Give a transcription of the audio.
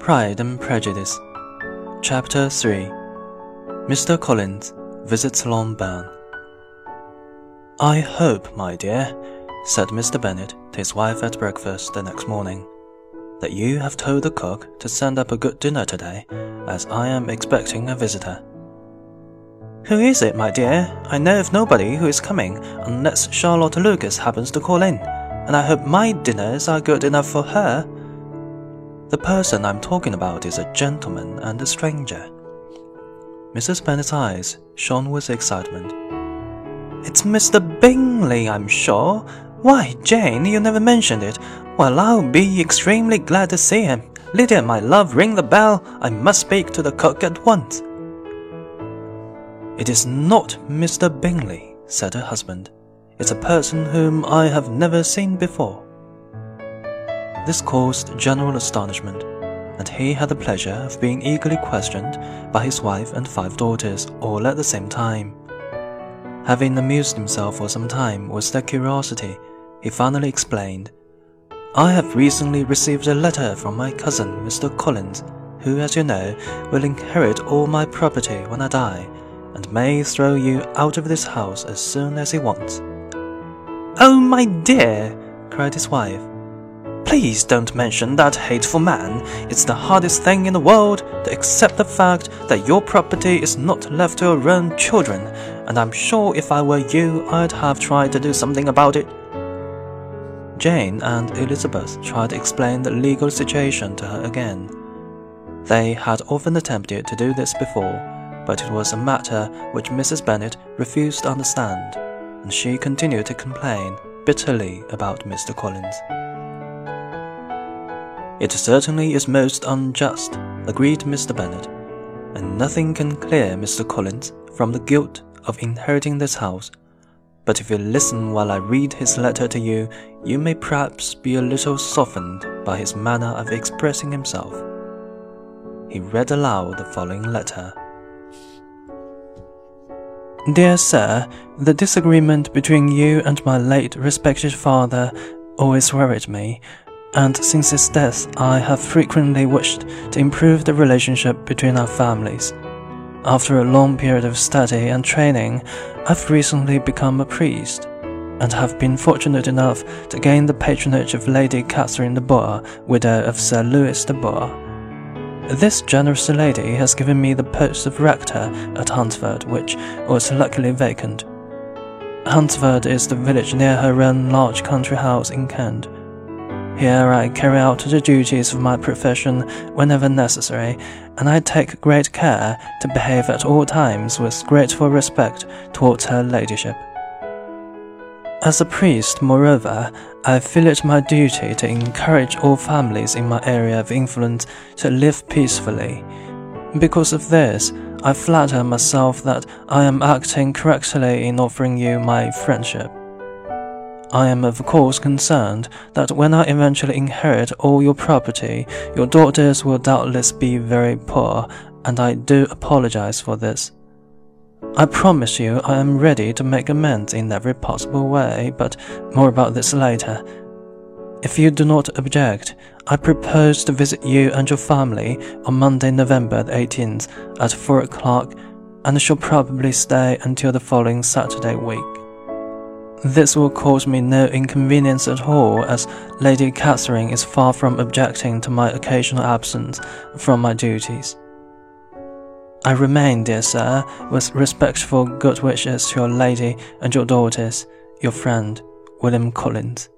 Pride and Prejudice, Chapter 3 Mr. Collins visits Longbourn. I hope, my dear, said Mr. Bennet to his wife at breakfast the next morning, that you have told the cook to send up a good dinner today, as I am expecting a visitor. Who is it, my dear? I know of nobody who is coming, unless Charlotte Lucas happens to call in, and I hope my dinners are good enough for her. The person I'm talking about is a gentleman and a stranger. Mrs. Bennet's eyes shone with excitement. It's Mr. Bingley, I'm sure. Why, Jane, you never mentioned it. Well, I'll be extremely glad to see him. Lydia, my love, ring the bell. I must speak to the cook at once. It is not Mr. Bingley, said her husband. It's a person whom I have never seen before. This caused general astonishment, and he had the pleasure of being eagerly questioned by his wife and five daughters all at the same time. Having amused himself for some time with their curiosity, he finally explained, I have recently received a letter from my cousin, Mr. Collins, who, as you know, will inherit all my property when I die, and may throw you out of this house as soon as he wants. Oh, my dear, cried his wife, Please don't mention that hateful man. It's the hardest thing in the world to accept the fact that your property is not left to your own children, and I'm sure if I were you, I'd have tried to do something about it. Jane and Elizabeth tried to explain the legal situation to her again. They had often attempted to do this before, but it was a matter which Mrs. Bennet refused to understand, and she continued to complain bitterly about Mr. Collins. It certainly is most unjust, agreed Mr. Bennet, and nothing can clear Mr. Collins from the guilt of inheriting this house. But if you listen while I read his letter to you, you may perhaps be a little softened by his manner of expressing himself. He read aloud the following letter. Dear Sir, the disagreement between you and my late respected father always worried me, and since his death, I have frequently wished to improve the relationship between our families. After a long period of study and training, I've recently become a priest, and have been fortunate enough to gain the patronage of Lady Catherine de Bourgh, widow of Sir Louis de Bourgh. This generous lady has given me the post of rector at Hunsford, which was luckily vacant. Hunsford is the village near her own large country house in Kent. Here I carry out the duties of my profession whenever necessary, and I take great care to behave at all times with grateful respect towards her ladyship. As a priest, moreover, I feel it my duty to encourage all families in my area of influence to live peacefully. Because of this, I flatter myself that I am acting correctly in offering you my friendship. I am of course concerned that when I eventually inherit all your property, your daughters will doubtless be very poor, and I do apologize for this. I promise you I am ready to make amends in every possible way, but more about this later. If you do not object, I propose to visit you and your family on Monday, November the 18th at 4 o'clock, and shall probably stay until the following Saturday week. This will cause me no inconvenience at all, as Lady Catherine is far from objecting to my occasional absence from my duties. I remain, dear sir, with respectful good wishes to your lady and your daughters, your friend, William Collins.